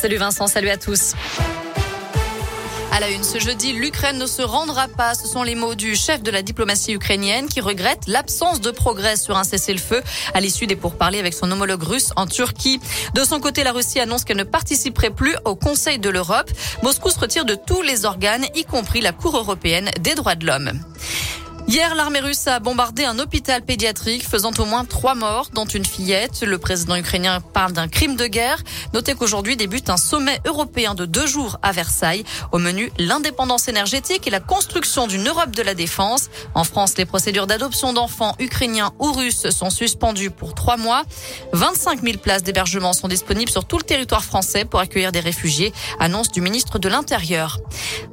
Salut Vincent, salut à tous. À la une ce jeudi, l'Ukraine ne se rendra pas. Ce sont les mots du chef de la diplomatie ukrainienne qui regrette l'absence de progrès sur un cessez-le-feu à l'issue des pourparlers avec son homologue russe en Turquie. De son côté, la Russie annonce qu'elle ne participerait plus au Conseil de l'Europe. Moscou se retire de tous les organes, y compris la Cour européenne des droits de l'homme. Hier, l'armée russe a bombardé un hôpital pédiatrique faisant au moins trois morts, dont une fillette. Le président ukrainien parle d'un crime de guerre. Notez qu'aujourd'hui débute un sommet européen de deux jours à Versailles. Au menu, l'indépendance énergétique et la construction d'une Europe de la défense. En France, les procédures d'adoption d'enfants ukrainiens ou russes sont suspendues pour trois mois. 25 000 places d'hébergement sont disponibles sur tout le territoire français pour accueillir des réfugiés, annonce du ministre de l'Intérieur.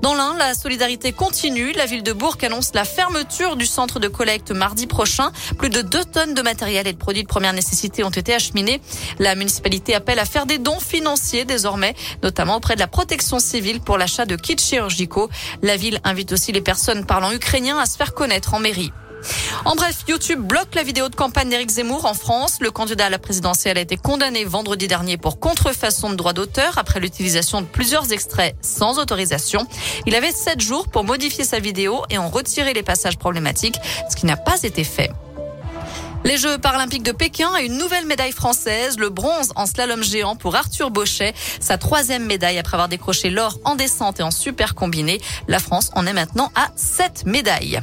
Dans l'Ain, la solidarité continue. La ville de Bourg annonce la fermeture du centre de collecte mardi prochain. Plus de 2 tonnes de matériel et de produits de première nécessité ont été acheminés. La municipalité appelle à faire des dons financiers désormais, notamment auprès de la protection civile pour l'achat de kits chirurgicaux. La ville invite aussi les personnes parlant ukrainien à se faire connaître en mairie. En bref, YouTube bloque la vidéo de campagne d'Éric Zemmour en France. Le candidat à la présidentielle a été condamné vendredi dernier pour contrefaçon de droit d'auteur après l'utilisation de plusieurs extraits sans autorisation. Il avait sept jours pour modifier sa vidéo et en retirer les passages problématiques, ce qui n'a pas été fait. Les Jeux paralympiques de Pékin et une nouvelle médaille française, le bronze en slalom géant pour Arthur Bauchet, sa troisième médaille après avoir décroché l'or en descente et en super combiné. La France en est maintenant à sept médailles.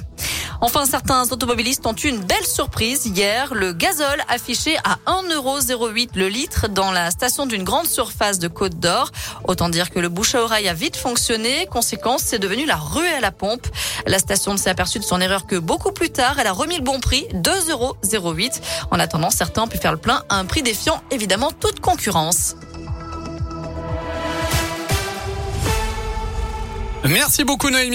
Enfin, certains automobilistes ont eu une belle surprise hier. Le gazole affiché à 1,08€ le litre dans la station d'une grande surface de Côte d'Or. Autant dire que le bouche à oreille a vite fonctionné. Conséquence, c'est devenu la rue à la pompe. La station ne s'est aperçue de son erreur que beaucoup plus tard. Elle a remis le bon prix, 2,08€. En attendant, certains ont pu faire le plein à un prix défiant évidemment toute concurrence. Merci beaucoup Noémie.